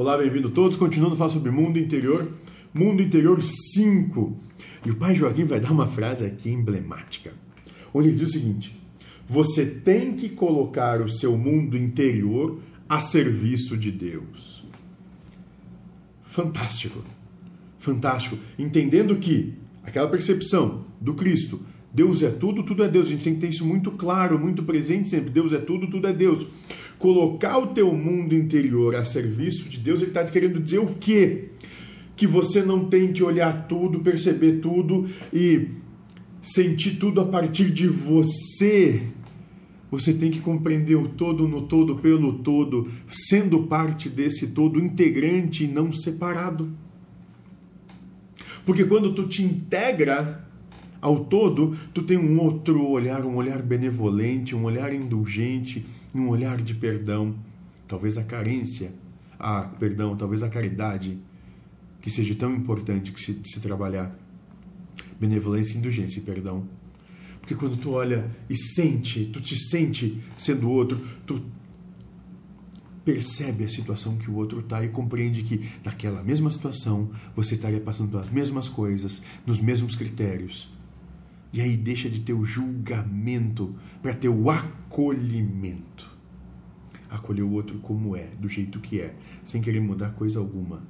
Olá, bem-vindo todos. Continuando a falar sobre mundo interior. Mundo interior 5. E o pai Joaquim vai dar uma frase aqui emblemática, onde ele diz o seguinte: Você tem que colocar o seu mundo interior a serviço de Deus. Fantástico. Fantástico. Entendendo que aquela percepção do Cristo, Deus é tudo, tudo é Deus. A gente tem que ter isso muito claro, muito presente sempre. Deus é tudo, tudo é Deus. Colocar o teu mundo interior a serviço de Deus, ele está querendo dizer o quê? Que você não tem que olhar tudo, perceber tudo e sentir tudo a partir de você. Você tem que compreender o todo no todo, pelo todo, sendo parte desse todo, integrante e não separado. Porque quando tu te integra ao todo, tu tem um outro olhar, um olhar benevolente, um olhar indulgente, um olhar de perdão. Talvez a carência, a perdão, talvez a caridade, que seja tão importante que se, se trabalhar. Benevolência, indulgência e perdão. Porque quando tu olha e sente, tu te sente sendo outro, tu percebe a situação que o outro está e compreende que naquela mesma situação você estaria passando pelas mesmas coisas, nos mesmos critérios. E aí deixa de ter o julgamento para ter o acolhimento. Acolher o outro como é, do jeito que é, sem querer mudar coisa alguma.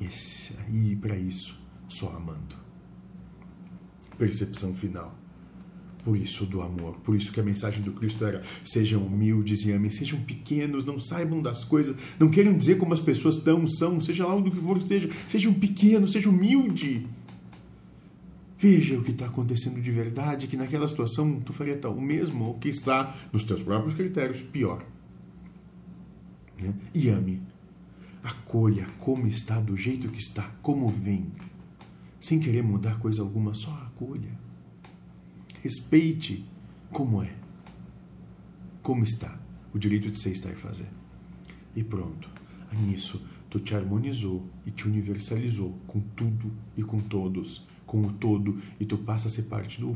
Esse, e para isso, só amando. Percepção final. Por isso do amor, por isso que a mensagem do Cristo era: sejam humildes e amem, sejam pequenos, não saibam das coisas, não queiram dizer como as pessoas estão, são, seja lá onde for que seja, sejam pequenos, seja humilde. Veja o que está acontecendo de verdade, que naquela situação tu faria tal, o mesmo, ou que está nos teus próprios critérios, pior. Né? E ame. Acolha como está, do jeito que está, como vem. Sem querer mudar coisa alguma, só acolha. Respeite como é. Como está. O direito de ser, estar e fazer. E pronto. Nisso, tu te harmonizou e te universalizou com tudo e com todos com o todo e tu passa a ser parte do